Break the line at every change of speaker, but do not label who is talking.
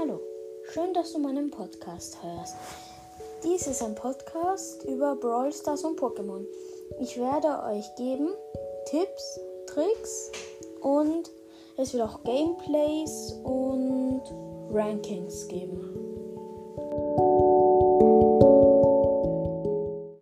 Hallo, schön, dass du meinen Podcast hörst. Dies ist ein Podcast über Brawl Stars und Pokémon. Ich werde euch geben Tipps, Tricks und es wird auch Gameplays und Rankings geben.